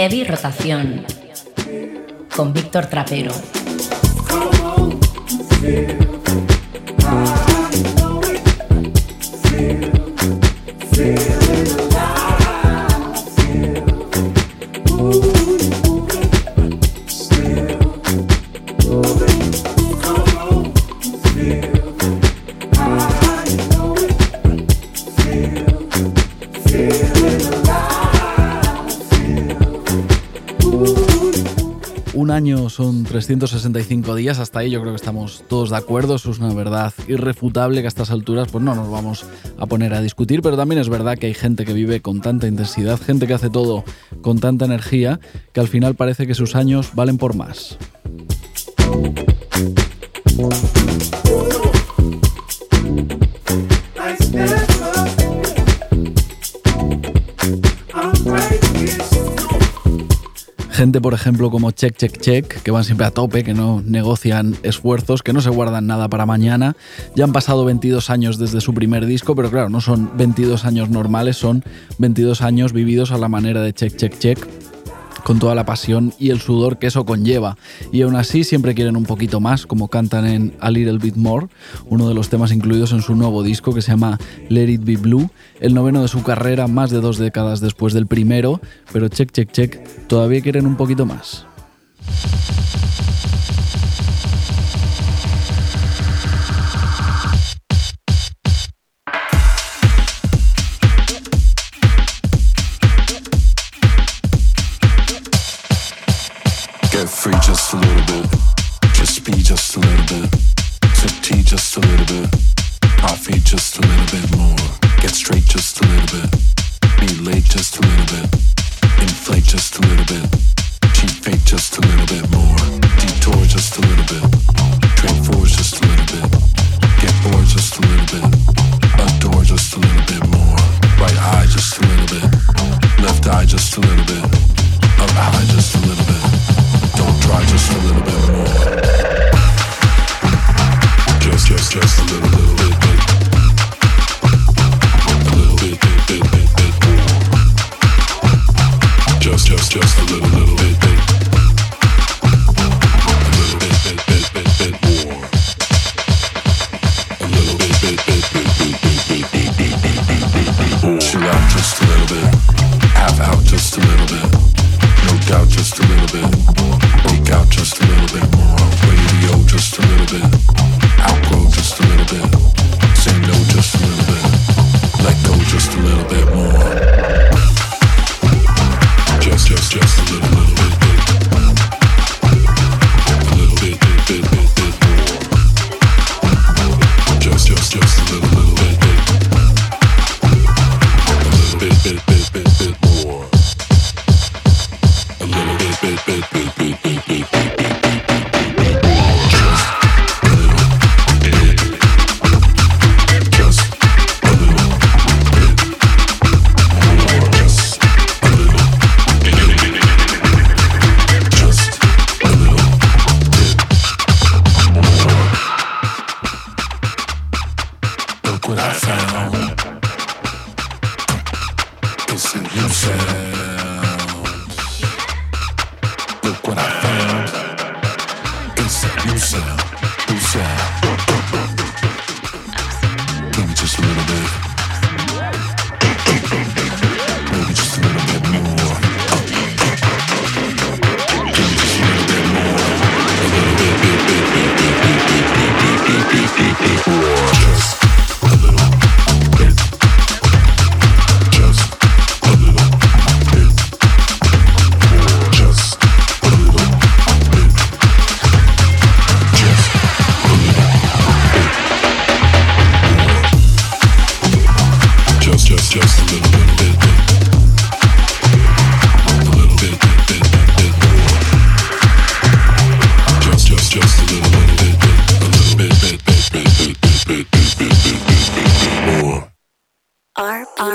Heavy Rotación con Víctor Trapero. Son 365 días, hasta ahí yo creo que estamos todos de acuerdo, eso es una verdad irrefutable que a estas alturas pues no nos vamos a poner a discutir, pero también es verdad que hay gente que vive con tanta intensidad, gente que hace todo con tanta energía, que al final parece que sus años valen por más. Por ejemplo, como Check Check Check, que van siempre a tope, que no negocian esfuerzos, que no se guardan nada para mañana. Ya han pasado 22 años desde su primer disco, pero claro, no son 22 años normales, son 22 años vividos a la manera de Check Check Check con toda la pasión y el sudor que eso conlleva. Y aún así siempre quieren un poquito más, como cantan en A Little Bit More, uno de los temas incluidos en su nuevo disco que se llama Let It Be Blue, el noveno de su carrera, más de dos décadas después del primero, pero check, check, check, todavía quieren un poquito más.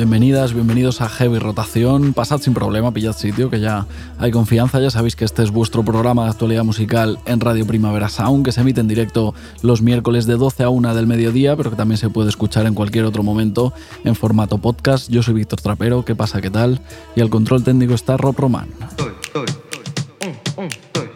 Bienvenidas, bienvenidos a Heavy Rotación. Pasad sin problema, pillad sitio, que ya hay confianza. Ya sabéis que este es vuestro programa de actualidad musical en Radio Primavera Sound, que se emite en directo los miércoles de 12 a 1 del mediodía, pero que también se puede escuchar en cualquier otro momento en formato podcast. Yo soy Víctor Trapero, ¿qué pasa? ¿Qué tal? Y al control técnico está Rob Roman. Check Check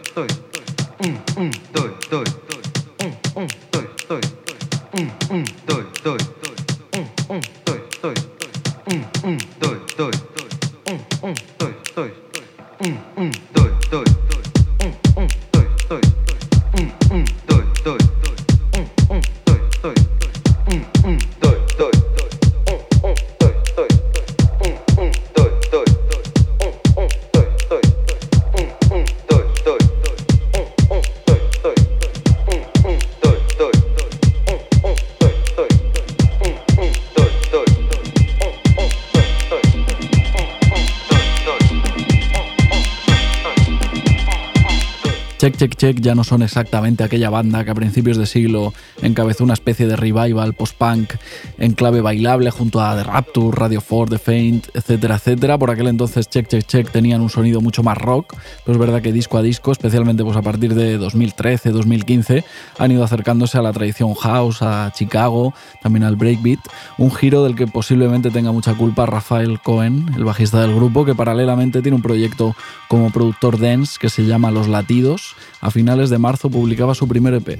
Ya no son exactamente aquella banda que a principios de siglo encabezó una especie de revival post-punk en clave bailable junto a The Rapture, Radio 4, The Faint, etcétera, etcétera. Por aquel entonces Check Check Check tenían un sonido mucho más rock, pero es verdad que disco a disco, especialmente pues a partir de 2013, 2015, han ido acercándose a la tradición house, a Chicago, también al breakbeat, un giro del que posiblemente tenga mucha culpa Rafael Cohen, el bajista del grupo, que paralelamente tiene un proyecto como productor dance que se llama Los Latidos finales de marzo publicaba su primer EP.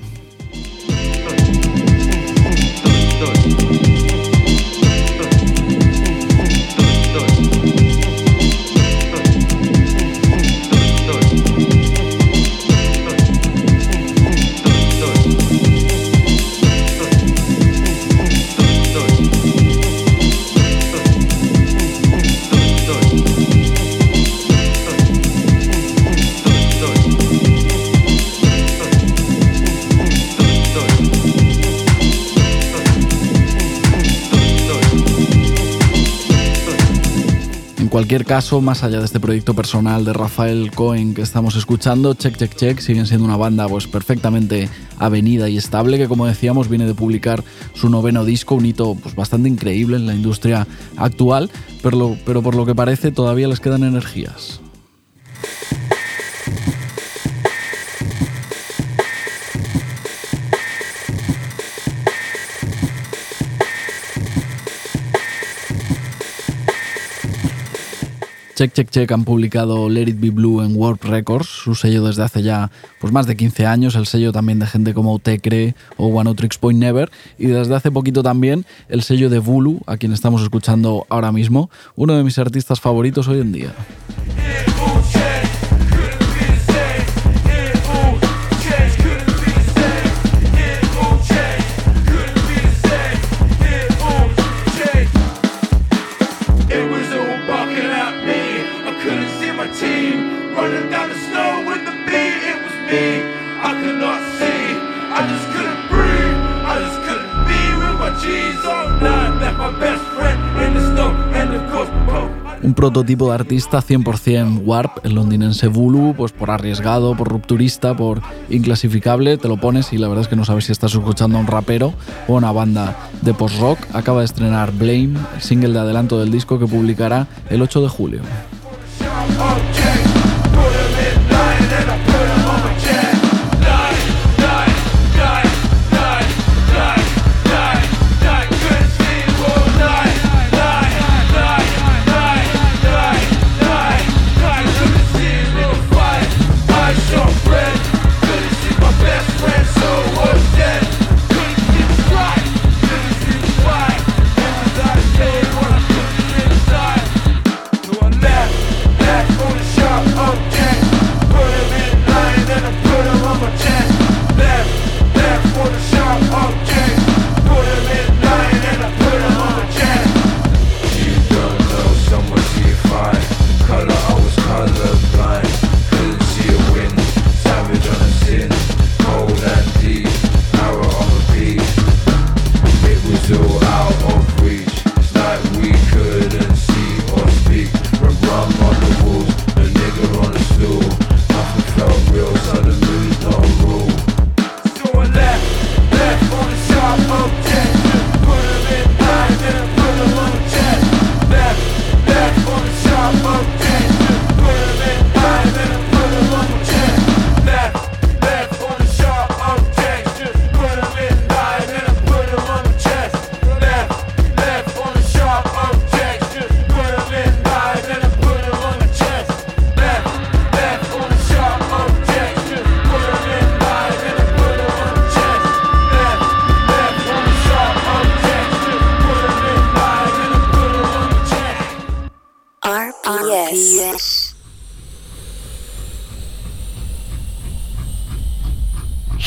Cualquier caso, más allá de este proyecto personal de Rafael Cohen que estamos escuchando, Check Check Check siguen siendo una banda pues perfectamente avenida y estable que como decíamos viene de publicar su noveno disco, un hito pues, bastante increíble en la industria actual, pero, pero por lo que parece todavía les quedan energías. Check Check Check han publicado Let It Be Blue en Warp Records, su sello desde hace ya pues, más de 15 años, el sello también de gente como Tecre o One Tricks Point Never, y desde hace poquito también el sello de Vulu, a quien estamos escuchando ahora mismo, uno de mis artistas favoritos hoy en día. Un prototipo de artista 100% Warp, el londinense Vulu, pues por arriesgado, por rupturista, por inclasificable, te lo pones y la verdad es que no sabes si estás escuchando a un rapero o una banda de post-rock. Acaba de estrenar Blame, single de adelanto del disco que publicará el 8 de julio.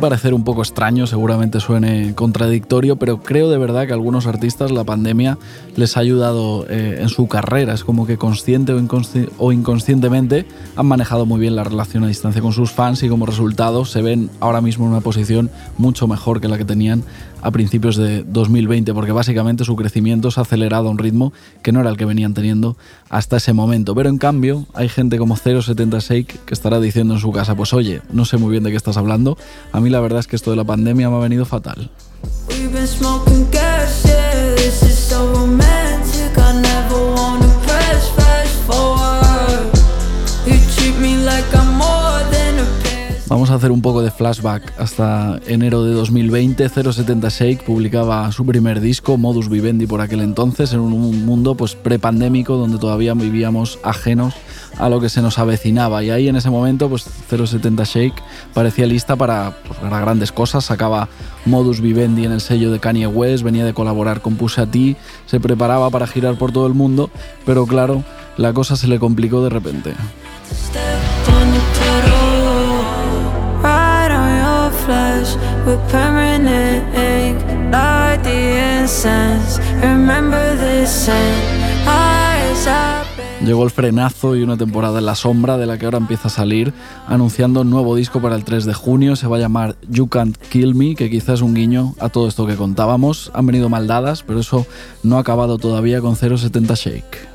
Parecer un poco extraño, seguramente suene contradictorio, pero creo de verdad que a algunos artistas la pandemia les ha ayudado eh, en su carrera. Es como que consciente o, inconscientemente han manejado muy bien la relación a distancia con sus fans y como resultado se ven ahora mismo en una posición mucho mejor que la que tenían a principios de 2020, porque básicamente su crecimiento se ha acelerado a un ritmo que no era el que venían teniendo hasta ese momento. Pero en cambio, hay gente como 076 que estará diciendo en su casa, pues oye, no sé muy bien de qué estás hablando, a mí la verdad es que esto de la pandemia me ha venido fatal. A hacer un poco de flashback hasta enero de 2020. 070 Shake publicaba su primer disco, Modus Vivendi, por aquel entonces, en un mundo pues prepandémico donde todavía vivíamos ajenos a lo que se nos avecinaba. Y ahí en ese momento, pues 070 Shake parecía lista para, pues, para grandes cosas. Sacaba Modus Vivendi en el sello de Kanye West, venía de colaborar con Pusha T, se preparaba para girar por todo el mundo, pero claro, la cosa se le complicó de repente. Llegó el frenazo y una temporada en la sombra de la que ahora empieza a salir, anunciando un nuevo disco para el 3 de junio. Se va a llamar You Can't Kill Me, que quizás es un guiño a todo esto que contábamos. Han venido maldadas, pero eso no ha acabado todavía con 070 Shake.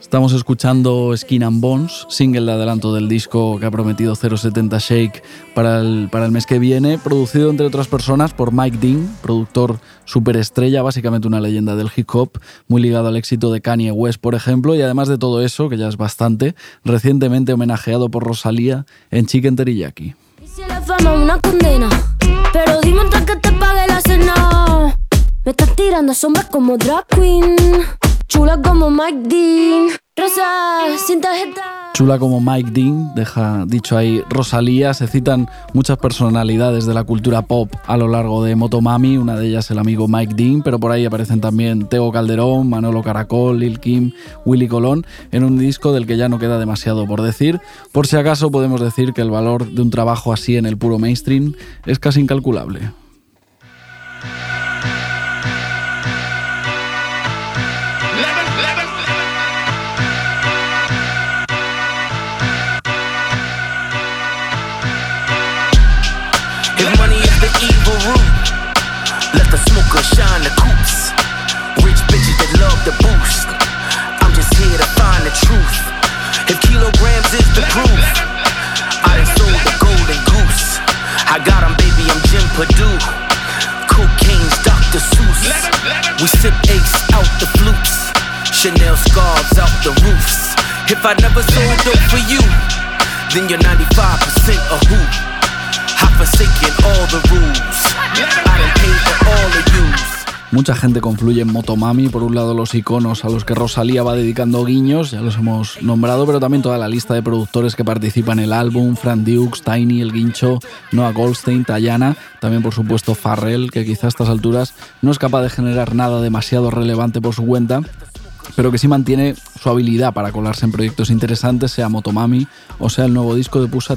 Estamos escuchando Skin and Bones, single de adelanto del disco que ha prometido 070 Shake para el, para el mes que viene, producido entre otras personas por Mike Dean, productor superestrella, básicamente una leyenda del hip hop, muy ligado al éxito de Kanye West, por ejemplo, y además de todo eso, que ya es bastante, recientemente homenajeado por Rosalía en Chicken Teriyaki. la fama una condena, pero dime que te pague la cena. Me estás tirando sombras como drag queen. Chula como Mike Dean, Rosa sin tarjeta. Chula como Mike Dean, deja dicho ahí Rosalía, se citan muchas personalidades de la cultura pop a lo largo de Motomami, una de ellas el amigo Mike Dean, pero por ahí aparecen también Teo Calderón, Manolo Caracol, Lil Kim, Willy Colón, en un disco del que ya no queda demasiado por decir. Por si acaso podemos decir que el valor de un trabajo así en el puro mainstream es casi incalculable. Truth. If kilograms is the proof, I done sold the golden goose. I got him, baby, I'm Jim Purdue. Cocaine's Dr. Seuss. We sip ace out the flutes. Chanel scarves out the roofs. If I never sold dope for you, then you're 95% a who. I've forsaken all the rules. I done paid for all of you. Mucha gente confluye en Motomami, por un lado los iconos a los que Rosalía va dedicando guiños, ya los hemos nombrado, pero también toda la lista de productores que participan en el álbum, Fran Dukes, Tiny, El Guincho, Noah Goldstein, Tayana, también por supuesto Farrell, que quizá a estas alturas no es capaz de generar nada demasiado relevante por su cuenta, pero que sí mantiene su habilidad para colarse en proyectos interesantes, sea Motomami o sea el nuevo disco de Pusha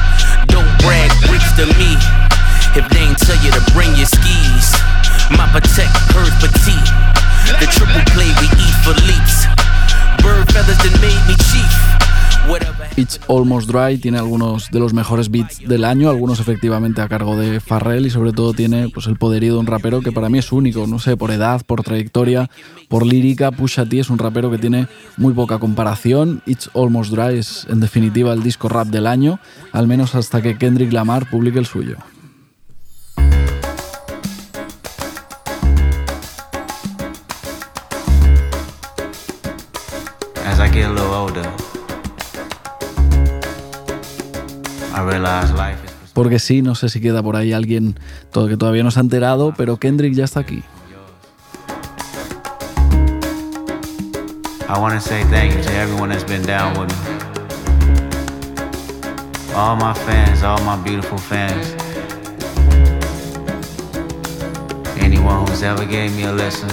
brag bricks to me. If they ain't tell you to bring your skis, my protect purse petite. The triple play we eat for leaps. Bird feathers that made me chief. Whatever. It's Almost Dry tiene algunos de los mejores beats del año, algunos efectivamente a cargo de Farrell y sobre todo tiene pues, el poderío de un rapero que para mí es único, no sé, por edad, por trayectoria, por lírica. Pusha T es un rapero que tiene muy poca comparación. It's Almost Dry es en definitiva el disco rap del año, al menos hasta que Kendrick Lamar publique el suyo. Porque sí, no sé si queda por ahí alguien que todavía no se ha enterado, pero Kendrick ya está aquí. I want to say thank you to everyone that's been down with me. All my fans, all my beautiful fans. Anyone who's ever gave me a listen.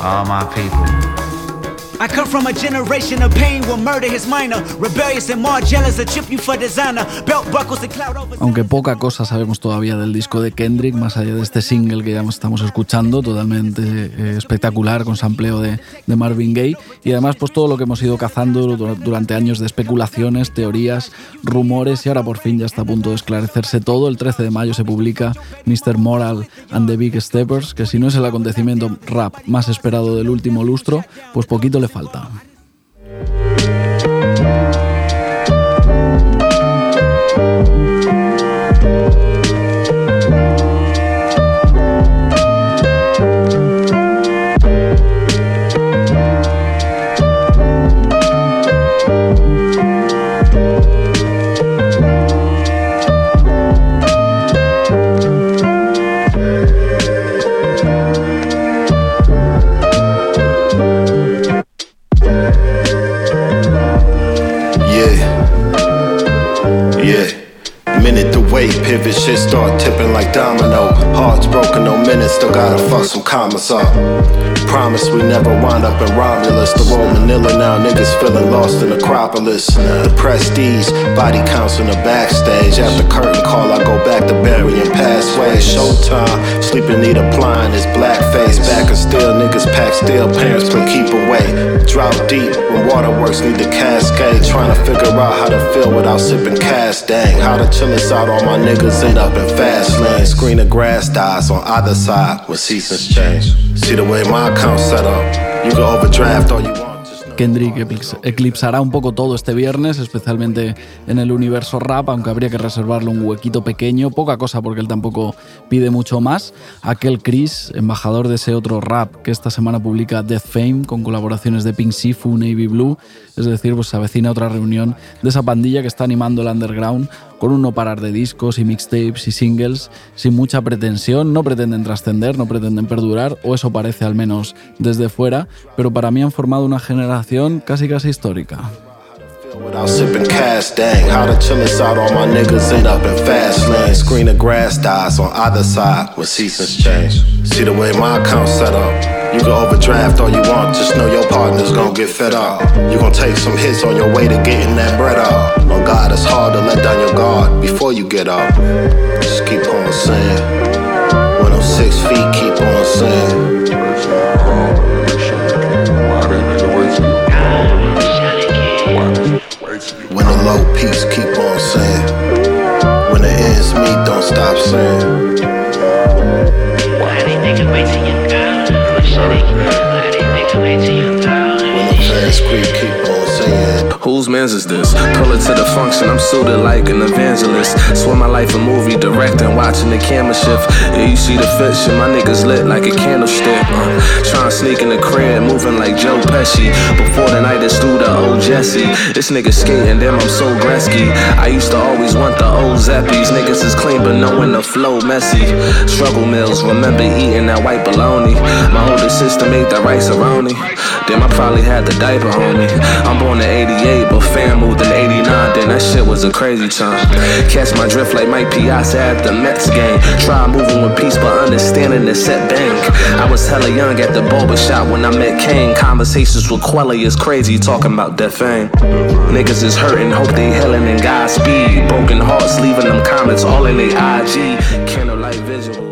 All my people. I come from a generation of pain will murder his minor. Rebellious and more jealous, a chip you for designer. Belt buckles and cloud over. Aunque poca cosa sabemos todavía del disco de Kendrick, más allá de este single que ya estamos escuchando, totalmente eh, espectacular, con sampleo de, de Marvin Gaye. Y además, pues todo lo que hemos ido cazando durante años de especulaciones, teorías, rumores, y ahora por fin ya está a punto de esclarecerse todo. El 13 de mayo se publica Mr. Moral and the Big Steppers, que si no es el acontecimiento rap más esperado del último lustro, pues poquito le falta. Pivot, shit start tipping like domino. Hearts broken, no minutes, still gotta fuck some commas up. Promise we never wind up in Romulus. The road Manila now, niggas feeling lost in Acropolis. The prestige, body counts in the backstage. After curtain call, I go back to burying pathways. Showtime, sleeping need applying this blackface. Back and still, niggas pack steel, parents can keep away. Drought deep, when waterworks need to cascade. Trying to figure out how to feel without sipping cast. Dang, how to chill us out, all my niggas in fast. Screen of grass dies on either side when seasons change. See the way my account set up. You can overdraft all you want. Kendrick eclipsará un poco todo este viernes, especialmente en el universo rap, aunque habría que reservarle un huequito pequeño, poca cosa porque él tampoco pide mucho más. Aquel Chris, embajador de ese otro rap que esta semana publica Death Fame con colaboraciones de Pink Sifu, Navy Blue, es decir, pues se avecina otra reunión de esa pandilla que está animando el underground con un no parar de discos y mixtapes y singles sin mucha pretensión, no pretenden trascender, no pretenden perdurar, o eso parece al menos desde fuera, pero para mí han formado una generación casi casi histórica. Without sipping cash, dang, how the chillers out, all my niggas end up in fast lane. Screen of grass dies on either side when seasons change. See the way my account set up. You can overdraft all you want, just know your partner's gonna get fed up. You gonna take some hits on your way to getting that bread up. On God, it's hard to let down your guard before you get up. Just keep on saying. When oh I'm six feet, keep on saying. When the low peaks keep on saying, when the ends meet, don't stop saying. Why they think I'm waiting, young girl? Why they think I'm waiting, young girl? Whose man's is this? Pull it to the function, I'm suited like an evangelist. Swear my life a movie, directing, watching the camera shift. Yeah, you see the fiction, my niggas lit like a candlestick. Uh, trying to sneak in the crib, moving like Joe Pesci. Before the night is through the old Jesse. This nigga skating, damn, I'm so Gretzky. I used to always want the old Zappies. Niggas is clean, but knowing the flow messy. Struggle mills, remember eating that white bologna. My older sister made that rice aroni. Damn, I probably had the diaper on me. I'm born in 88, but fam moved in 89. Then that shit was a crazy time. Catch my drift like Mike Piazza at the Mets game. Try moving with peace, but understanding the set bank. I was hella young at the barber shop when I met Kane. Conversations with Quelly is crazy, talking about death fame. Niggas is hurting, hope they healing in Godspeed. Broken hearts, leaving them comments all in their IG. Candlelight visuals.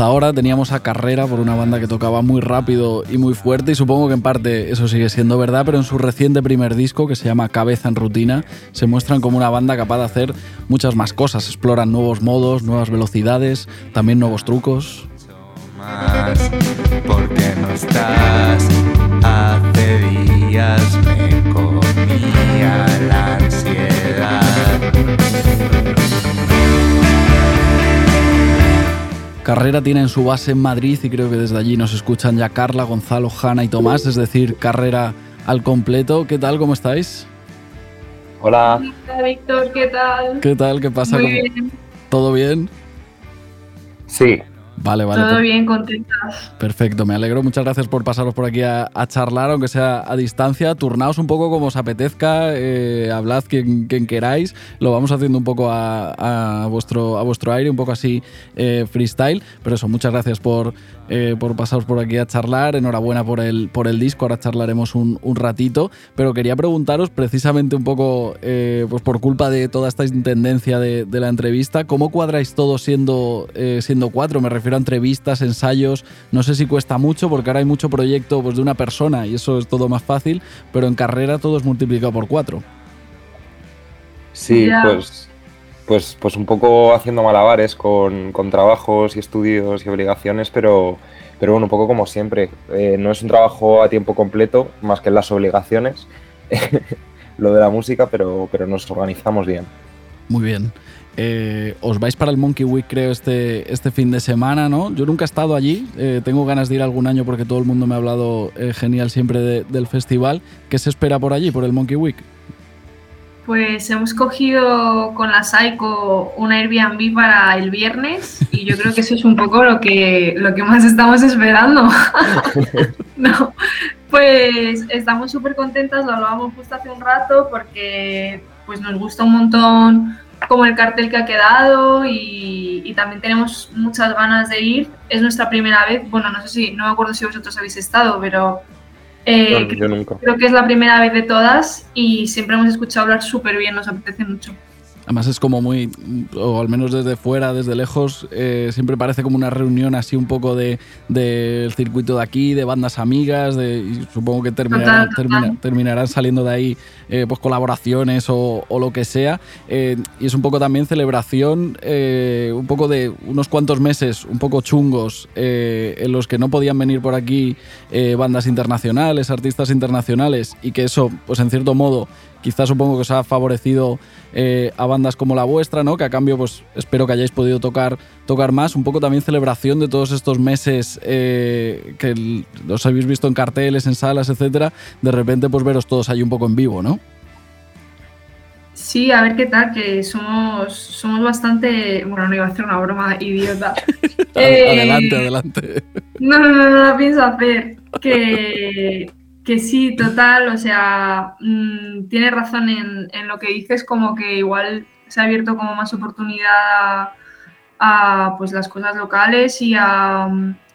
Hasta ahora teníamos a Carrera por una banda que tocaba muy rápido y muy fuerte y supongo que en parte eso sigue siendo verdad, pero en su reciente primer disco que se llama Cabeza en Rutina se muestran como una banda capaz de hacer muchas más cosas, exploran nuevos modos, nuevas velocidades, también nuevos trucos. Carrera tiene en su base en Madrid y creo que desde allí nos escuchan ya Carla, Gonzalo, Hanna y Tomás, es decir, Carrera al completo. ¿Qué tal? ¿Cómo estáis? Hola, Hola, Víctor, ¿qué tal? ¿Qué tal? ¿Qué pasa? Muy ¿Cómo- bien, ¿Todo bien? sí, Vale, vale. todo bien, contentas. Perfecto, me alegro. Muchas gracias por pasaros por aquí a, a charlar, aunque sea a distancia. Turnaos un poco como os apetezca, eh, hablad quien, quien queráis. Lo vamos haciendo un poco a, a vuestro, a vuestro aire, un poco así eh, freestyle. Pero eso, muchas gracias por, eh, por pasaros por aquí a charlar. Enhorabuena por el, por el disco, ahora charlaremos un, un ratito. Pero quería preguntaros precisamente un poco, eh, pues por culpa de toda esta intendencia de, de la entrevista, ¿cómo cuadráis todo siendo, eh, siendo cuatro? Me refiero a entrevistas, ensayos. No sé si cuesta mucho porque ahora hay mucho proyecto pues, de una persona y eso es todo más fácil, pero en carrera todo es multiplicado por cuatro. sí, pues, pues, pues un poco haciendo malabares con, con trabajos y estudios y obligaciones, pero, pero bueno, un poco como siempre. Eh, no es un trabajo a tiempo completo, más que las obligaciones, lo de la música, pero, pero nos organizamos bien. Muy bien. Eh, os vais para el Monkey Week, creo, este, este fin de semana, ¿no? Yo nunca he estado allí, eh, tengo ganas de ir algún año porque todo el mundo me ha hablado eh, genial siempre de- del festival. ¿Qué se espera por allí, por el Monkey Week? Pues hemos cogido con la Saiko un Airbnb para el viernes y yo creo que eso es un poco lo que, lo que más estamos esperando. no, pues estamos súper contentas, lo hablábamos justo hace un rato porque pues nos gusta un montón como el cartel que ha quedado y, y también tenemos muchas ganas de ir. Es nuestra primera vez, bueno, no sé si, no me acuerdo si vosotros habéis estado, pero eh, No, yo nunca. Creo que es la primera vez de todas y siempre hemos escuchado hablar súper bien, nos apetece mucho. Además es como muy, o al menos desde fuera, desde lejos, eh, siempre parece como una reunión así un poco de del circuito de aquí, de bandas amigas, de, y supongo que terminarán, termina- saliendo de ahí eh, pues colaboraciones o, o lo que sea. Eh, y es un poco también celebración, un poco de unos cuantos meses un poco chungos en los que no podían venir por aquí bandas internacionales, artistas internacionales, y que eso, pues en cierto modo, quizás supongo que os ha favorecido eh, a bandas como la vuestra, ¿no? Que a cambio, pues espero que hayáis podido tocar, tocar más. Un poco también celebración de todos estos meses eh, que los habéis visto en carteles, en salas, etcétera. De repente, pues veros todos ahí un poco en vivo, ¿no? Sí, a ver qué tal, que somos, somos bastante. Bueno, no iba a hacer una broma idiota. Eh, Adelante, adelante. No, no, no, no la pienso hacer. Que, que sí, total, o sea, mm, tienes razón en, en lo que dices, como que igual se ha abierto como más oportunidad a, a, pues las cosas locales y a,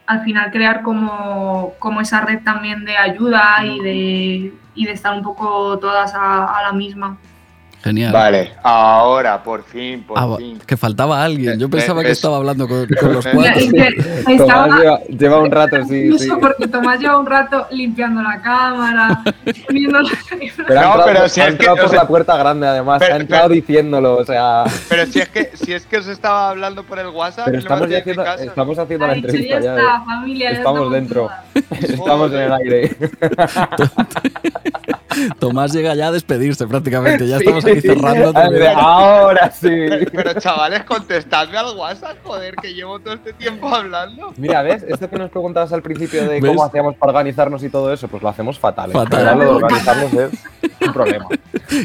al final crear como, como esa red también de ayuda y de, y de estar un poco todas a, a la misma. Genial. Vale, ahora, por fin, por Ah, fin. que faltaba alguien. Yo Eh, pensaba que es- estaba hablando con, con los cuatro. es que estaba- Tomás lleva, lleva un rato, sí, no sí. porque Tomás lleva un rato limpiando la cámara, viendo Pero No, entrado, pero por- si ha es que, entrado o por sea- la puerta grande, además. Pero- ha entrado diciéndolo, o sea. Pero si es que si es que os estaba hablando por el WhatsApp, Pero y no me estamos, ya haciendo, caso. estamos haciendo Ha la dicho, entrevista ya ya. está, ¿eh? familia, ya Estamos dentro. Estamos en el aire. Tomás llega ya a despedirse prácticamente. Ya Sí. estamos cerrando. Ah, Ahora sí. Pero, pero, chavales, contestadme al WhatsApp, joder, que llevo todo este tiempo hablando. Mira, ¿ves? Esto que nos preguntabas al principio de ¿Ves? cómo hacíamos para organizarnos y todo eso, pues lo hacemos fatal. En Fatal. lo de organizarnos es un problema.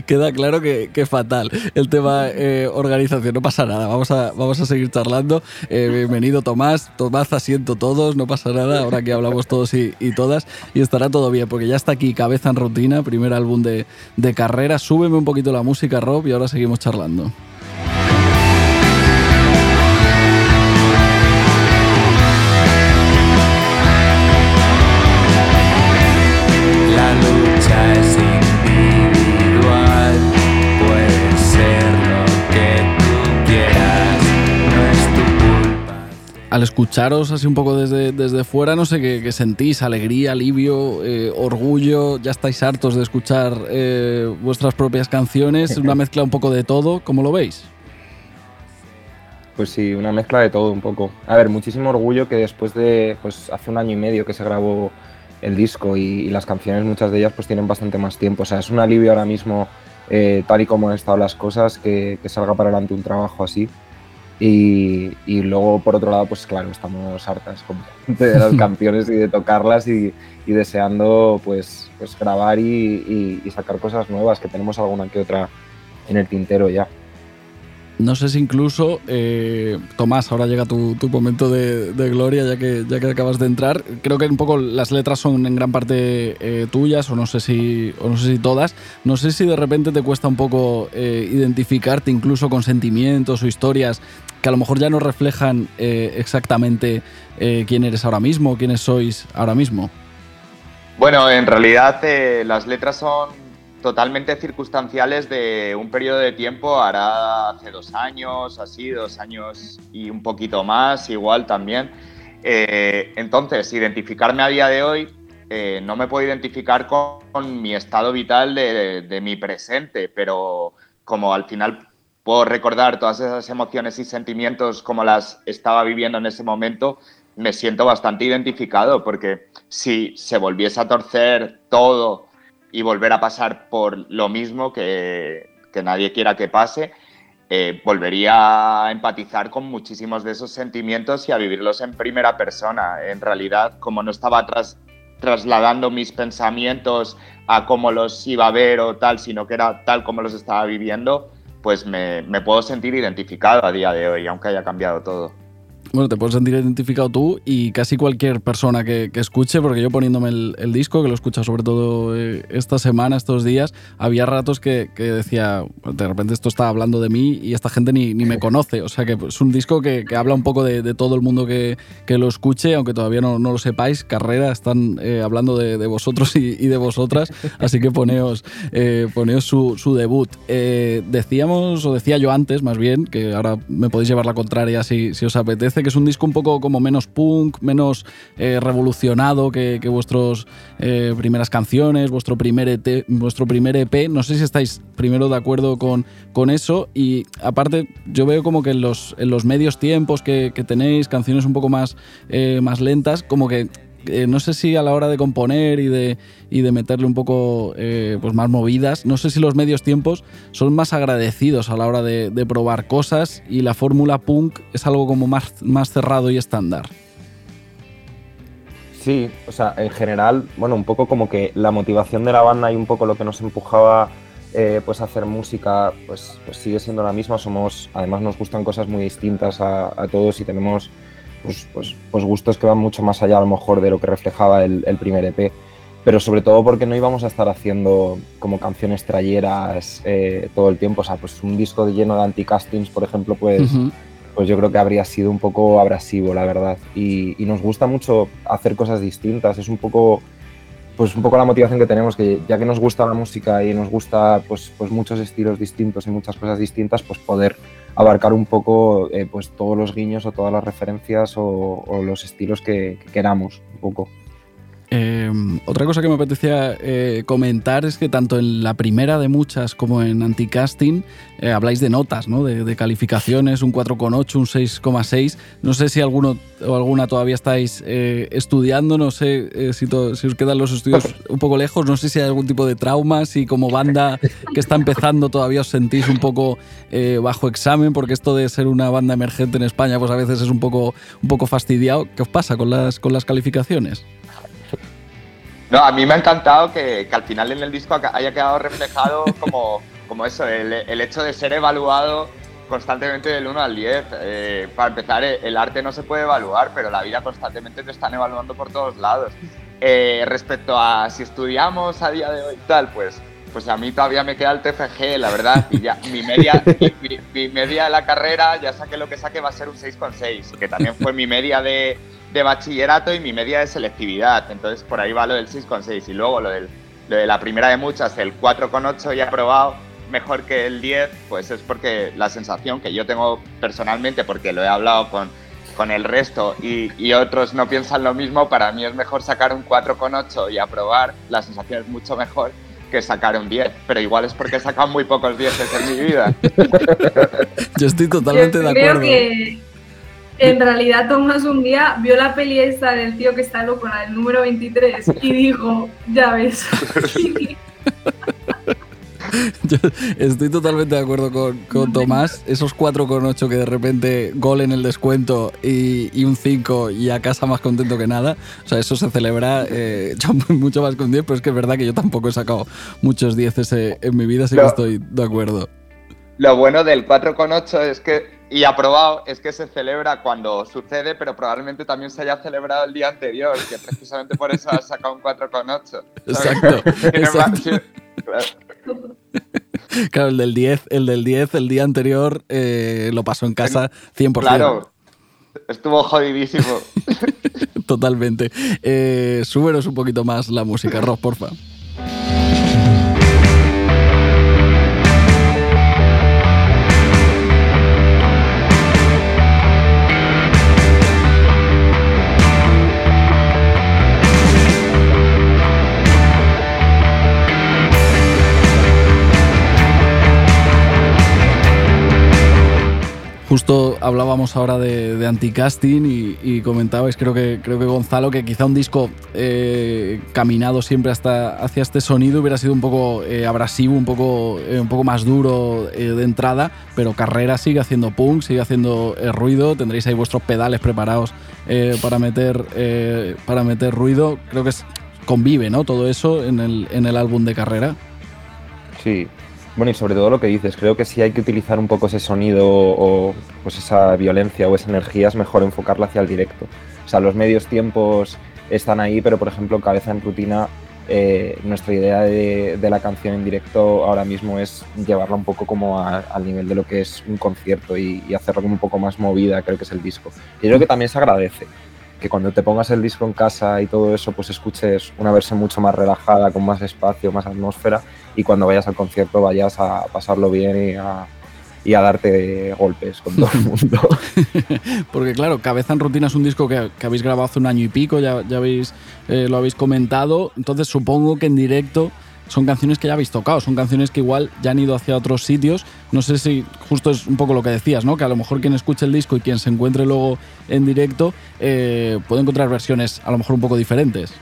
Queda claro que, que fatal el tema eh, organización. No pasa nada. Vamos a, vamos a seguir charlando. Eh, bienvenido, Tomás. Tomás, asiento todos. No pasa nada. Ahora que hablamos todos y, y todas. Y estará todo bien, porque ya está aquí Cabeza en Rutina, primer álbum de, de carrera. Súbeme un poquito la música, Rob, y ahora seguimos charlando. Al escucharos así un poco desde, desde fuera, no sé qué, qué sentís, alegría, alivio, eh, orgullo, ya estáis hartos de escuchar eh, vuestras propias canciones, una mezcla un poco de todo, ¿cómo lo veis? Pues sí, una mezcla de todo un poco. A ver, muchísimo orgullo que después de, pues hace un año y medio que se grabó el disco y, y las canciones, muchas de ellas pues tienen bastante más tiempo. O sea, es un alivio ahora mismo, eh, tal y como han estado las cosas, que, que salga para adelante un trabajo así. Y, y luego, por otro lado, pues claro, estamos hartas de las canciones y de tocarlas y, y deseando pues, pues grabar y, y- y sacar cosas nuevas, que tenemos alguna que otra en el tintero ya. No sé si incluso, eh, Tomás, ahora llega tu, tu momento de, de gloria ya que, ya que acabas de entrar. Creo que un poco las letras son en gran parte eh, tuyas, o no, sé si, o no sé si todas. No sé si de repente te cuesta un poco eh, identificarte incluso con sentimientos o historias que a lo mejor ya no reflejan eh, exactamente eh, quién eres ahora mismo, quiénes sois ahora mismo. Bueno, en realidad eh, las letras son totalmente circunstanciales de un periodo de tiempo, hará hace dos años, así, dos años y un poquito más, igual también. Entonces, identificarme a día de hoy, no me puedo identificar con, mi estado vital de mi presente, pero como al final puedo recordar todas esas emociones y sentimientos como las estaba viviendo en ese momento, me siento bastante identificado porque si se volviese a torcer todo y volver a pasar por lo mismo que, nadie quiera que pase, eh, volvería a empatizar con muchísimos de esos sentimientos y a vivirlos en primera persona. En realidad, como no estaba tras- trasladando mis pensamientos a cómo los iba a ver o tal, sino que era tal como los estaba viviendo, pues me, me puedo sentir identificado a día de hoy, aunque haya cambiado todo. Bueno, te puedes sentir identificado tú y casi cualquier persona que, que escuche, porque yo poniéndome el, el disco, que lo he escuchado sobre todo eh, esta semana, estos días, había ratos que, que decía, de repente esto está hablando de mí y esta gente ni, ni me conoce. O sea que es un disco que, que habla un poco de, de todo el mundo que, que lo escuche, aunque todavía no, no lo sepáis. Carrera, están eh, hablando de, de vosotros y, y de vosotras, así que poneos, eh, poneos su, su debut. Eh, decíamos, o decía yo antes más bien, que ahora me podéis llevar la contraria si, si os apetece, que es un disco un poco como menos punk, menos eh, revolucionado que, que vuestras primeras canciones, vuestro primer, EP, vuestro primer EP. No sé si estáis primero de acuerdo con, con eso y aparte yo veo como que en los, en los medios tiempos que, que tenéis, canciones un poco más, eh, más lentas, como que eh, no sé si a la hora de componer y de, y de meterle un poco eh, pues más movidas, no sé si los medios tiempos son más agradecidos a la hora de, probar cosas y la fórmula punk es algo como más, más cerrado y estándar. Sí, o sea, en general, bueno, un poco como que la motivación de la banda y un poco lo que nos empujaba eh, pues a hacer música, pues, pues sigue siendo la misma. Somos, además nos gustan cosas muy distintas a todos y tenemos pues, pues, pues gustos que van mucho más allá a lo mejor de lo que reflejaba el, el primer EP. Pero sobre todo porque no íbamos a estar haciendo como canciones trayeras eh, todo el tiempo. O sea, pues un disco lleno de anti-castings, por ejemplo, pues, pues yo creo que habría sido un poco abrasivo, la verdad. Y, y nos gusta mucho hacer cosas distintas. Es un poco pues un poco la motivación que tenemos, que ya que nos gusta la música y nos gusta pues, pues muchos estilos distintos y muchas cosas distintas, pues poder abarcar un poco eh, pues todos los guiños o todas las referencias o, o los estilos que, que queramos un poco. Eh, otra cosa que me apetecía eh, comentar es que tanto en la primera de muchas como en Anticasting eh, habláis de notas, ¿no? de, de calificaciones, un 4,8, un 6,6. No sé si alguno o alguna todavía estáis eh, estudiando, no sé eh, si, si os quedan los estudios un poco lejos, no sé si hay algún tipo de trauma, si como banda que está empezando todavía os sentís un poco bajo examen, porque esto de ser una banda emergente en España pues a veces es un poco, un poco fastidiado. ¿Qué os pasa con las, con las calificaciones? No, a mí me ha encantado que, que al final en el disco haya quedado reflejado como, como eso, el, el hecho de ser evaluado constantemente del 1 al 10. Eh, para empezar, eh, el arte no se puede evaluar, pero la vida constantemente te están evaluando por todos lados. Eh, respecto a si estudiamos a día de hoy y tal, pues, pues a mí todavía me queda el TFG, la verdad. Y ya mi media, mi, media de la carrera, ya saqué lo que saque, va a ser un 6,6, que también fue mi media de, de bachillerato y mi media de selectividad. Entonces por ahí va lo del 6,6. Y luego lo, del, lo de la primera de muchas, el 4,8 ya aprobado, mejor que el 10, pues es porque la sensación que yo tengo personalmente, porque lo he hablado con, con el resto y, y otros no piensan lo mismo, para mí es mejor sacar un 4,8 y aprobar, la sensación es mucho mejor que sacar un 10, pero igual es porque he sacado muy pocos 10 en mi vida. Yo estoy totalmente Yo de creo acuerdo. que en realidad Tomás un día vio la peli esta del tío que está loco, la del número 23, y dijo, ya ves. Yo estoy totalmente de acuerdo con, con Tomás. Esos 4,8 que de repente gol en el descuento y, y un 5 y a casa más contento que nada. O sea, eso se celebra eh, yo mucho más que un 10, pero es que es verdad que yo tampoco he sacado muchos 10 en mi vida, así que estoy de acuerdo. Lo bueno del 4,8 es que, y aprobado, es que se celebra cuando sucede, pero probablemente también se haya celebrado el día anterior, que precisamente por eso has sacado un 4,8. Exacto, exacto. Claro. Claro, el del 10, el del 10, el día anterior eh, lo pasó en casa 100%. Claro, estuvo jodidísimo. Totalmente. Eh, súbenos un poquito más la música, Ross, porfa. Justo hablábamos ahora de, de anticasting y, comentabais, creo que, creo que Gonzalo, que quizá un disco eh, caminado siempre hasta, hacia este sonido hubiera sido un poco eh, abrasivo, un poco, eh, un poco más duro de entrada, pero Carrera sigue haciendo punk, sigue haciendo ruido, tendréis ahí vuestros pedales preparados para, meter, para meter ruido. Creo que es- convive ¿no? todo eso en el, en el álbum de Carrera. Sí. Bueno, y sobre todo lo que dices, creo que si hay que utilizar un poco ese sonido o pues esa violencia o esa energía, es mejor enfocarla hacia el directo. O sea, los medios tiempos están ahí, pero por ejemplo, Cabeza en Rutina, eh, nuestra idea de, de la canción en directo ahora mismo es llevarla un poco como a- al nivel de lo que es un concierto y, y hacerlo como un poco más movida, creo que es el disco. Y creo que también se agradece que cuando te pongas el disco en casa y todo eso, pues escuches una versión mucho más relajada, con más espacio, más atmósfera, y cuando vayas al concierto vayas a pasarlo bien y a, y a darte golpes con todo el mundo. Porque claro, Cabeza en Rutina es un disco que, que habéis grabado hace un año y pico, ya, ya habéis, eh, lo habéis comentado, entonces supongo que en directo son canciones que ya habéis tocado, son canciones que igual ya han ido hacia otros sitios. No sé si justo es un poco lo que decías, ¿no? Que a lo mejor quien escuche el disco y quien se encuentre luego en directo eh, puede encontrar versiones a lo mejor un poco diferentes.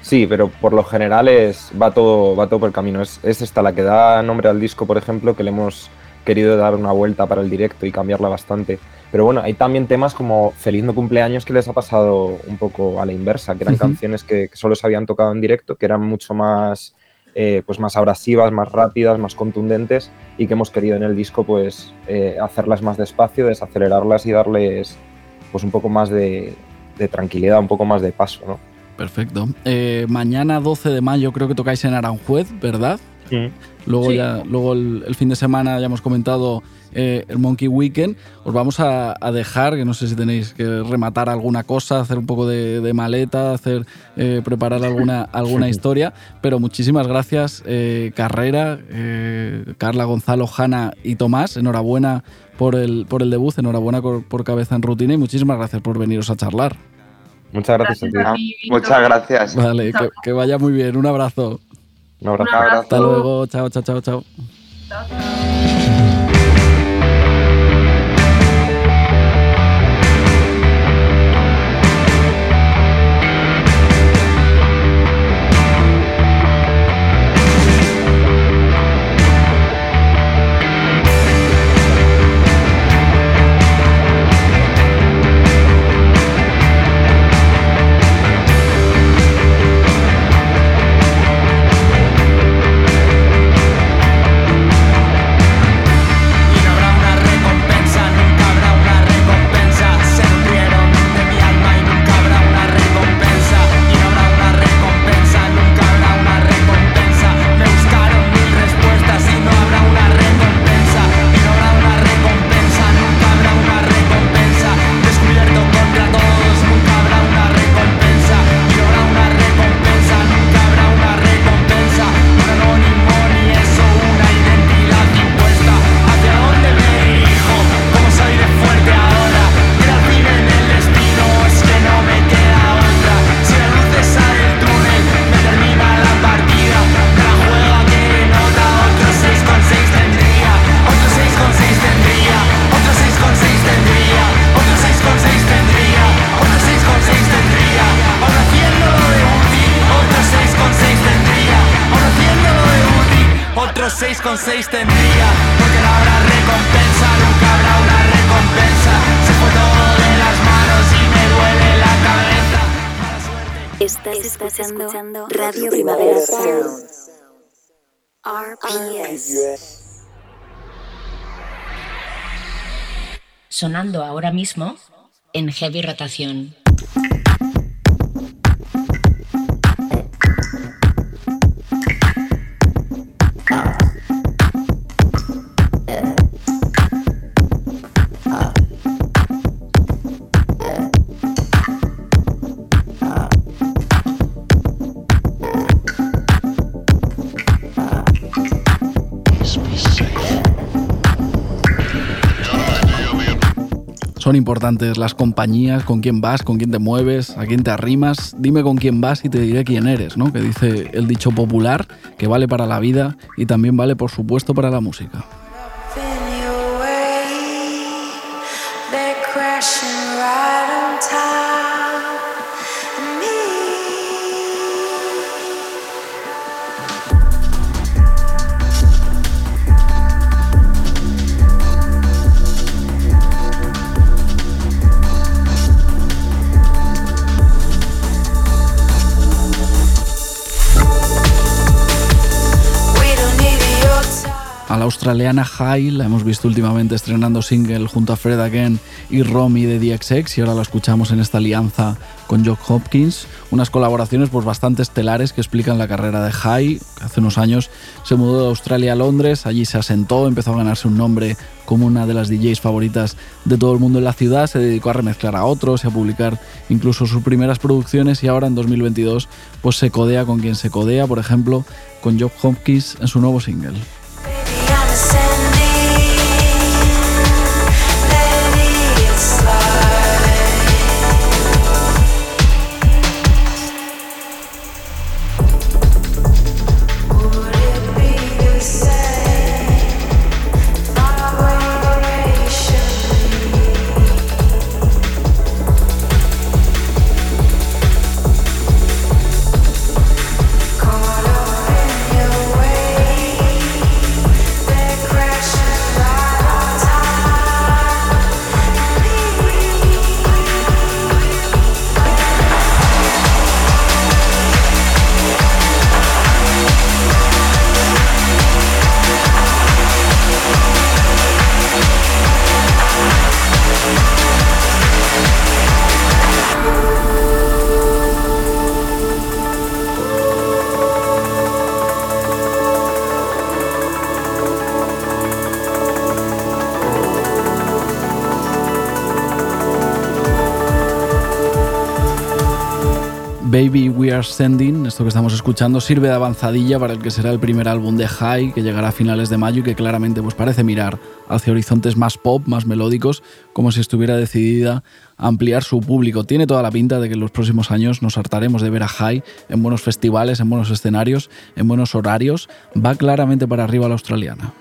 Sí, pero por lo general es, va, todo, va todo por el camino. Es, es esta la que da nombre al disco, por ejemplo, que le hemos querido dar una vuelta para el directo y cambiarla bastante. Pero bueno, hay también temas como Feliz no cumpleaños que les ha pasado un poco a la inversa, que eran canciones que, que solo se habían tocado en directo, que eran mucho más, eh, pues más abrasivas, más rápidas, más contundentes y que hemos querido en el disco pues eh, hacerlas más despacio, desacelerarlas y darles pues un poco más de, de tranquilidad, un poco más de paso, ¿no? Perfecto. Eh, mañana 12 de mayo creo que tocáis en Aranjuez, ¿verdad? Luego Sí. ya, luego el, el fin de semana ya hemos comentado eh, el Monkey Weekend. Os vamos a, a dejar, que no sé si tenéis que rematar alguna cosa, hacer un poco de, de maleta, hacer eh, preparar alguna, alguna historia. Pero muchísimas gracias, eh, Carrera, eh, Carla, Gonzalo, Hanna y Tomás. Enhorabuena por el, por el debut, enhorabuena por, por Cabeza en Rutina y muchísimas gracias por veniros a charlar. Muchas gracias, Gracias a a ti. ti, Víctor. Muchas gracias. Vale, que, que vaya muy bien. Un abrazo. Un abrazo. Un abrazo. Hasta luego. Chao, chao, chao, chao. Chao, chao. Sound. RPS. Sonando ahora mismo en heavy rotación. Son importantes las compañías, con quién vas, con quién te mueves, a quién te arrimas. Dime con quién vas y te diré quién eres, ¿no? Que dice el dicho popular, que vale para la vida y también vale, por supuesto, para la música. They're A la australiana High la hemos visto últimamente estrenando single junto a Fred Again y Romy de DXX y ahora la escuchamos en esta alianza con Jock Hopkins, unas colaboraciones pues bastante estelares que explican la carrera de High, hace unos años se mudó de Australia a Londres, allí se asentó, empezó a ganarse un nombre como una de las DJs favoritas de todo el mundo en la ciudad, se dedicó a remezclar a otros y a publicar incluso sus primeras producciones y ahora en 2022 pues se codea con quien se codea, por ejemplo, con Jock Hopkins en su nuevo single. Baby, I'm Sending, esto que estamos escuchando, sirve de avanzadilla para el que será el primer álbum de High, que llegará a finales de mayo y que claramente pues, parece mirar hacia horizontes más pop, más melódicos, como si estuviera decidida a ampliar su público. Tiene toda la pinta de que en los próximos años nos hartaremos de ver a High en buenos festivales, en buenos escenarios, en buenos horarios. Va claramente para arriba la australiana.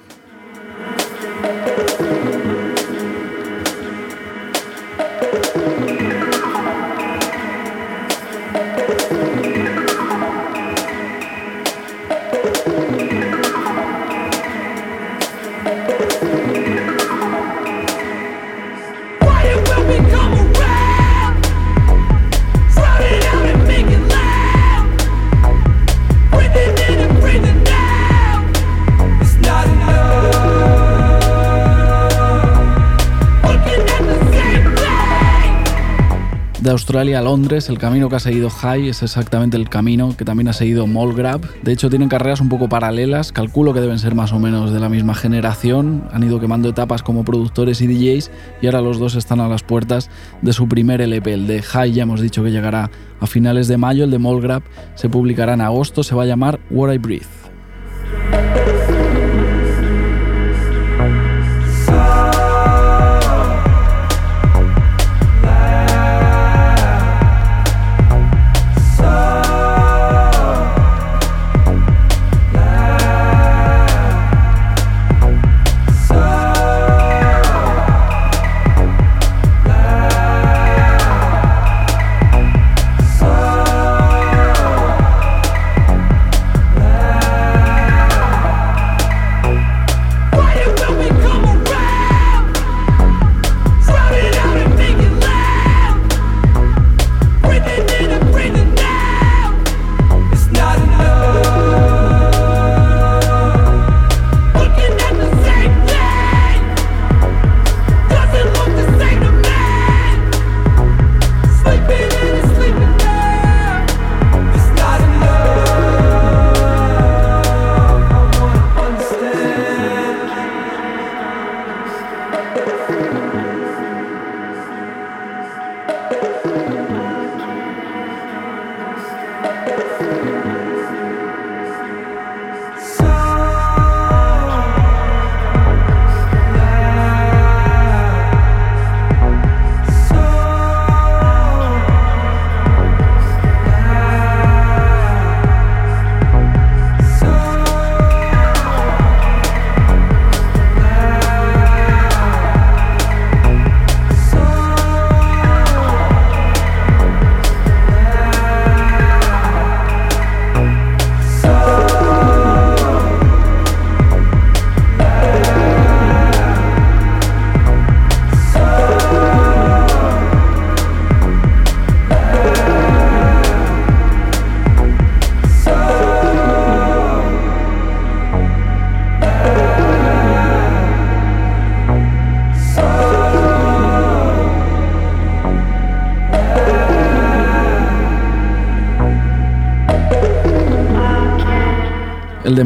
Australia a Londres, el camino que ha seguido High es exactamente el camino que también ha seguido Mallgrab. De hecho, tienen carreras un poco paralelas, calculo que deben ser más o menos de la misma generación. Han ido quemando etapas como productores y DJs y ahora los dos están a las puertas de su primer LP. El de High ya hemos dicho que llegará a finales de mayo, el de Mallgrab se publicará en agosto, se va a llamar What I Breathe.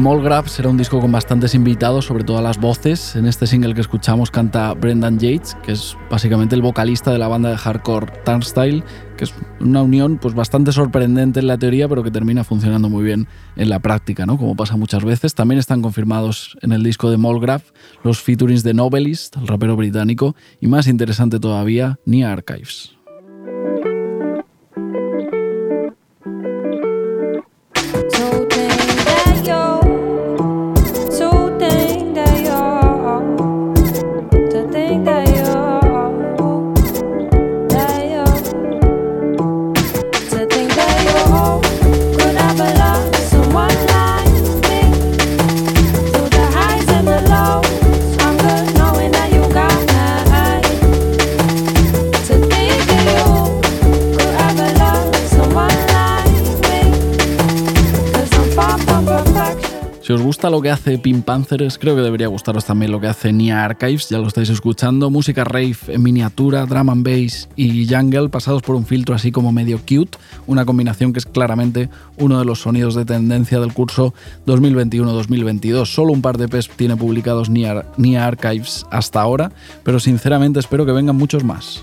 Mallgrab será un disco con bastantes invitados, sobre todo las voces. En este single que escuchamos canta Brendan Yates, que es básicamente el vocalista de la banda de hardcore Turnstile, que es una unión pues bastante sorprendente en la teoría, pero que termina funcionando muy bien en la práctica, ¿no? Como pasa muchas veces. También están confirmados en el disco de Mallgrab los featurings de Novelist, el rapero británico, y más interesante todavía, Nia Archives. Lo que hace Pink Panthers, creo que debería gustaros también lo que hace Nia Archives, ya lo estáis escuchando. Música rave en miniatura, drum and bass y jungle pasados por un filtro así como medio cute, una combinación que es claramente uno de los sonidos de tendencia del curso 2021-2022. Solo un par de PES tiene publicados Nia, Nia Archives hasta ahora, pero sinceramente espero que vengan muchos más.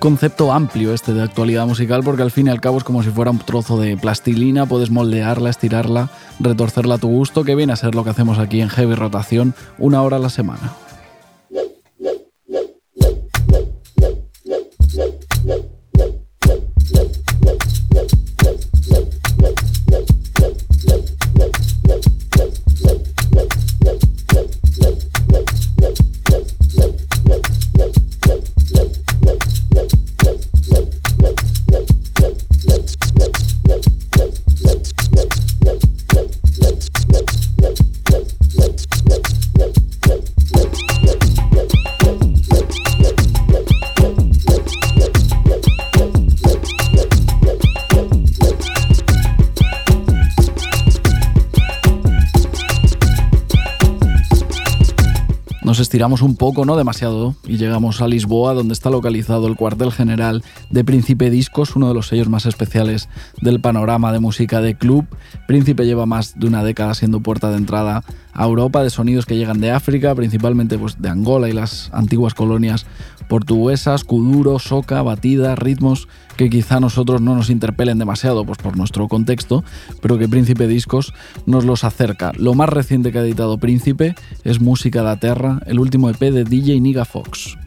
Concepto amplio este de actualidad musical porque al fin y al cabo es como si fuera un trozo de plastilina, puedes moldearla, estirarla, retorcerla a tu gusto, que viene a ser lo que hacemos aquí en Heavy Rotación una hora a la semana. Nos estiramos un poco, no demasiado, y llegamos a Lisboa, donde está localizado el cuartel general de Príncipe Discos, uno de los sellos más especiales del panorama de música de club. Príncipe lleva más de una década siendo puerta de entrada a Europa de sonidos que llegan de África, principalmente pues, de Angola y las antiguas colonias portuguesas, kuduro, soca, batida, ritmos que quizá a nosotros no nos interpelen demasiado pues por nuestro contexto, pero que Príncipe Discos nos los acerca. Lo más reciente que ha editado Príncipe es Música da Terra, el último EP de DJ Niga Fox.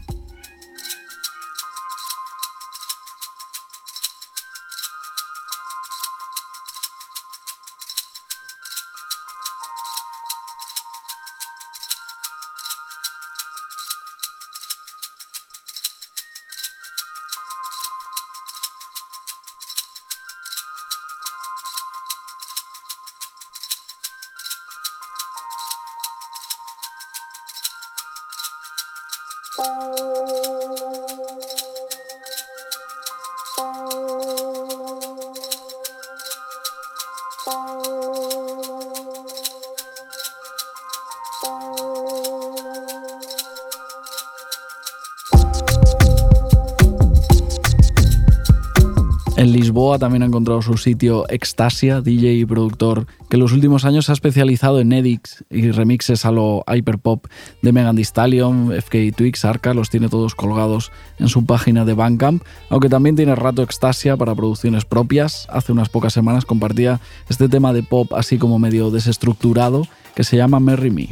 En Lisboa también ha encontrado su sitio Extasia, DJ y productor, que en los últimos años se ha especializado en edits y remixes a lo hyperpop de Megan Thee Stallion, FK Twix, Arca, los tiene todos colgados en su página de Bandcamp, aunque también tiene rato Extasia para producciones propias. Hace unas pocas semanas compartía este tema de pop así como medio desestructurado que se llama Merry Me.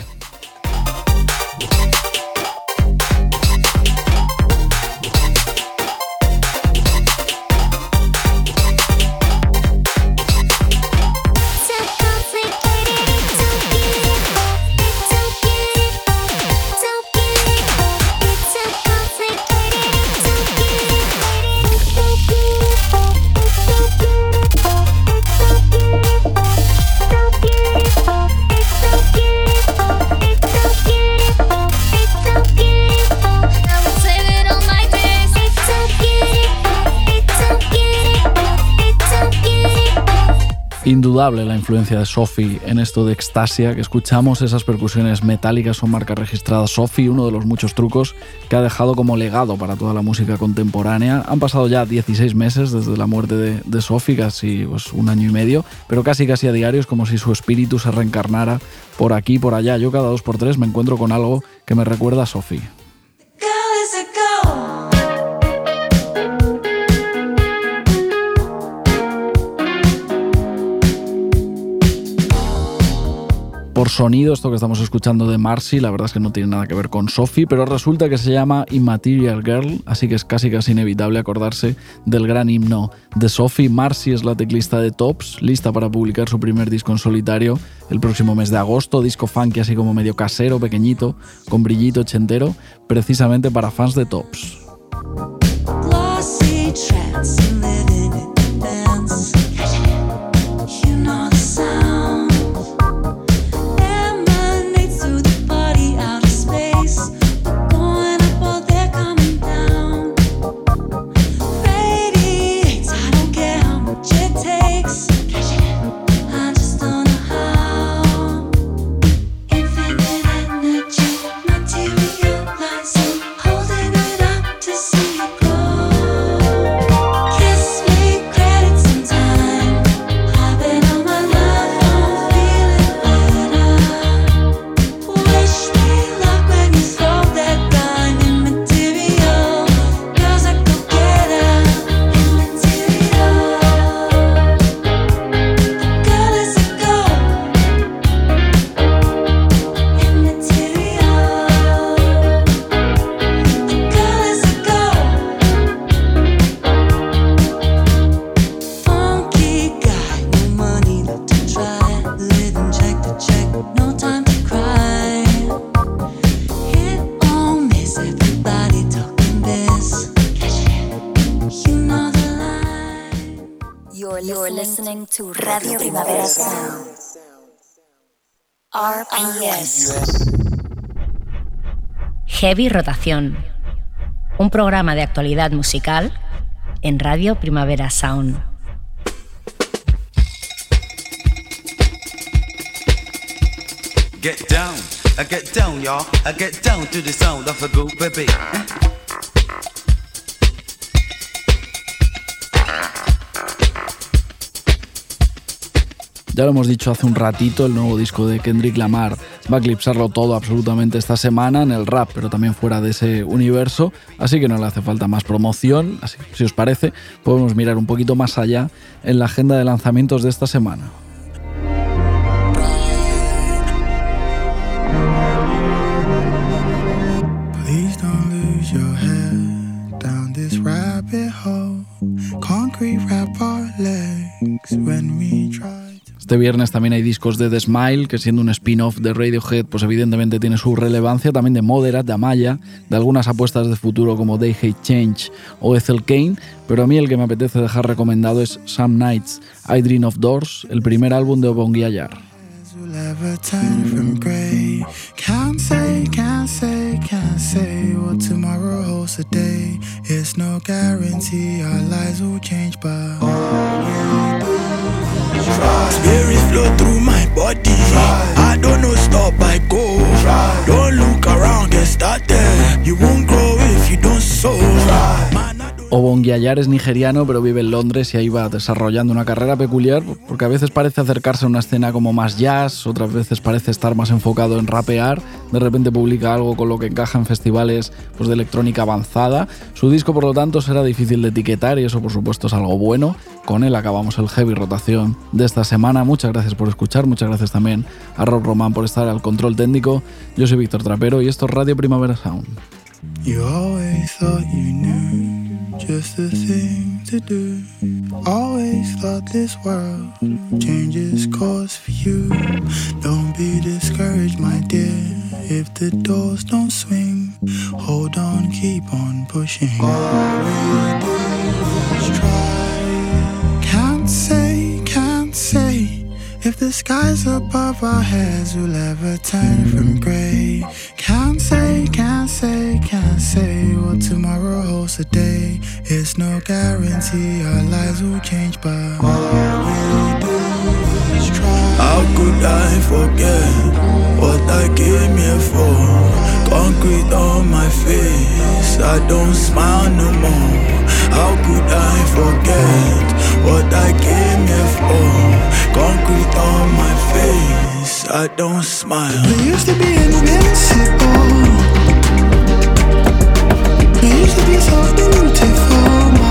Indudable la influencia de Sophie en esto de Extasia que escuchamos, esas percusiones metálicas son marca registrada Sophie, uno de los muchos trucos que ha dejado como legado para toda la música contemporánea. Han pasado ya 16 meses desde la muerte de, Sophie, casi pues, un año y medio, pero casi casi a diario es como si su espíritu se reencarnara por aquí, por allá. Yo cada dos por tres me encuentro con algo que me recuerda a Sophie. Por sonido, esto que estamos escuchando de Marcy, la verdad es que no tiene nada que ver con Sophie, pero resulta que se llama Immaterial Girl, así que es casi casi inevitable acordarse del gran himno de Sophie. Marcy es la teclista de Tops, lista para publicar su primer disco en solitario el próximo mes de agosto, disco funky así como medio casero, pequeñito, con brillito ochentero, precisamente para fans de Tops. Heavy Rotación. Un programa de actualidad musical en Radio Primavera Sound. Get down, I get down, y'all. I get down to the sound of a good baby. Ya lo hemos dicho hace un ratito, el nuevo disco de Kendrick Lamar va a eclipsarlo todo absolutamente esta semana en el rap, pero también fuera de ese universo, así que no le hace falta más promoción, así que si os parece podemos mirar un poquito más allá en la agenda de lanzamientos de esta semana. Este viernes también hay discos de The Smile, que siendo un spin-off de Radiohead, pues evidentemente tiene su relevancia, también de Moderat, de Amaya, de algunas apuestas de futuro como Day Hate Change o Ethel Kane, pero a mí el que me apetece dejar recomendado es Some Nights, I Dream of Doors, el primer álbum de Obongi Ayar. Spirit flow through my body. I don't know, stop, I go. Don't look around, get started. You won't grow if you don't sow. Obongiayar es nigeriano, pero vive en Londres y ahí va desarrollando una carrera peculiar, porque a veces parece acercarse a una escena como más jazz, otras veces parece estar más enfocado en rapear, de repente publica algo con lo que encaja en festivales pues, de electrónica avanzada. Su disco, por lo tanto, será difícil de etiquetar y eso, por supuesto, es algo bueno. Con él acabamos el heavy rotación de esta semana. Muchas gracias por escuchar, muchas gracias también a Rob Román por estar al control técnico. Yo soy Víctor Trapero y esto es Radio Primavera Sound. Just the thing to do. Always thought this world changes course for you. Don't be discouraged, my dear, if the doors don't swing. Hold on, keep on pushing. All we do is try. Can't say, can't say. If the skies above our heads will ever turn from grey. Can't say, can't say, can't say what tomorrow holds today. It's no guarantee our lives will change, but all we do is try. How could I forget what I came here for? Concrete on my face, I don't smile no more. How could I forget what I came here for? Concrete on my face, I don't smile. We used to be invincible. We used to be so beautiful,